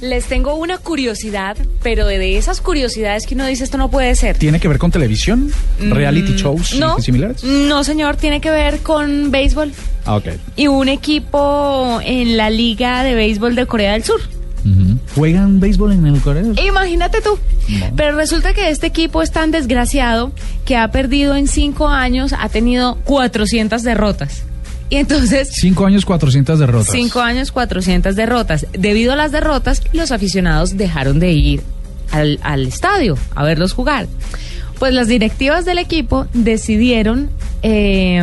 Les tengo una curiosidad, pero de esas curiosidades que uno dice esto no puede ser. ¿Tiene que ver con televisión? ¿Reality shows y- No, similares? no señor, tiene que ver con béisbol Ah, ok. y un equipo en la liga de béisbol de Corea del Sur. ¿Juegan béisbol en el Corea? Imagínate tú. Pero resulta que este equipo es tan desgraciado que ha perdido en cinco años, ha tenido 400 derrotas. Y entonces, Cinco años, 400 derrotas. cinco años, 400 derrotas. Debido a las derrotas, los aficionados dejaron de ir al, al estadio a verlos jugar. Pues las directivas del equipo decidieron eh,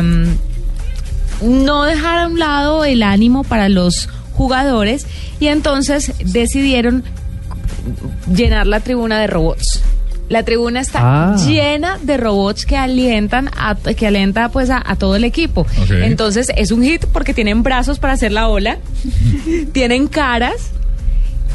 no dejar a un lado el ánimo para los jugadores y entonces decidieron llenar la tribuna de robots. La tribuna está Ah. llena de robots que alientan a, que alienta pues a, a todo el equipo. Entonces es un hit porque tienen brazos para hacer la ola, tienen caras,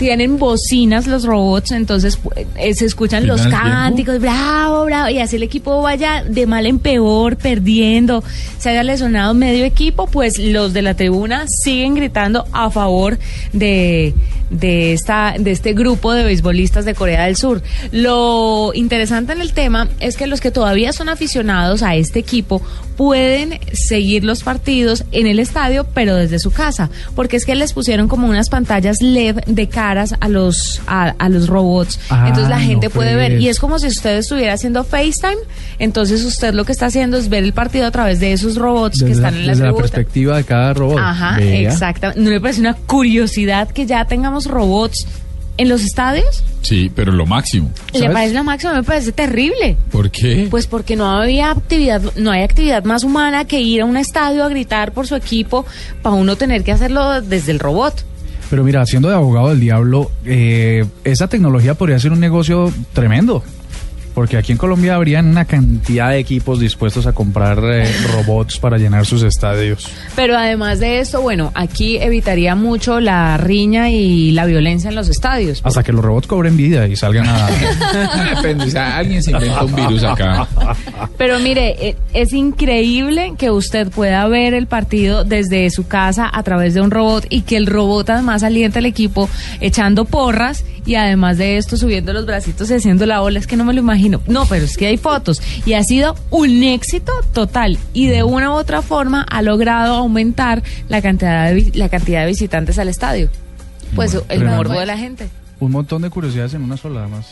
tienen bocinas los robots, entonces eh, se escuchan los cánticos, bravo, bravo, y así el equipo vaya de mal en peor, perdiendo, se haya lesionado medio equipo, pues los de la tribuna siguen gritando a favor de, de, esta, de este grupo de beisbolistas de Corea del Sur. Lo interesante en el tema es que los que todavía son aficionados a este equipo pueden seguir los partidos en el estadio, pero desde su casa, porque es que les pusieron como unas pantallas LED de caras a los a, a los robots. Ah, entonces la no, gente puede ver y es como si usted estuviera haciendo FaceTime, entonces usted lo que está haciendo es ver el partido a través de esos robots que están la, en la desde la perspectiva de cada robot. Ajá, exacto. ¿No le parece una curiosidad que ya tengamos robots en los estadios? Sí, pero lo máximo. ¿Le ¿Sabes? parece lo máximo? Me parece terrible. ¿Por qué? Pues porque no había actividad, no hay actividad más humana que ir a un estadio a gritar por su equipo para uno tener que hacerlo desde el robot. Pero mira, siendo de abogado del diablo, eh, esa tecnología podría ser un negocio tremendo. Porque aquí en Colombia habrían una cantidad de equipos dispuestos a comprar eh, robots para llenar sus estadios. Pero además de esto, bueno, aquí evitaría mucho la riña y la violencia en los estadios. Hasta que los robots cobren vida y salgan a... Depende, o sea, alguien se inventa un virus acá. Pero mire, eh, es increíble que usted pueda ver el partido desde su casa a través de un robot y que el robot además alienta al equipo echando porras y además de esto subiendo los bracitos y haciendo la ola. Es que no me lo imagino. No, pero es que hay fotos y ha sido un éxito total y de una u otra forma ha logrado aumentar la cantidad de, la cantidad de visitantes al estadio. Pues el morbo de la gente. un montón de curiosidades en una sola, además.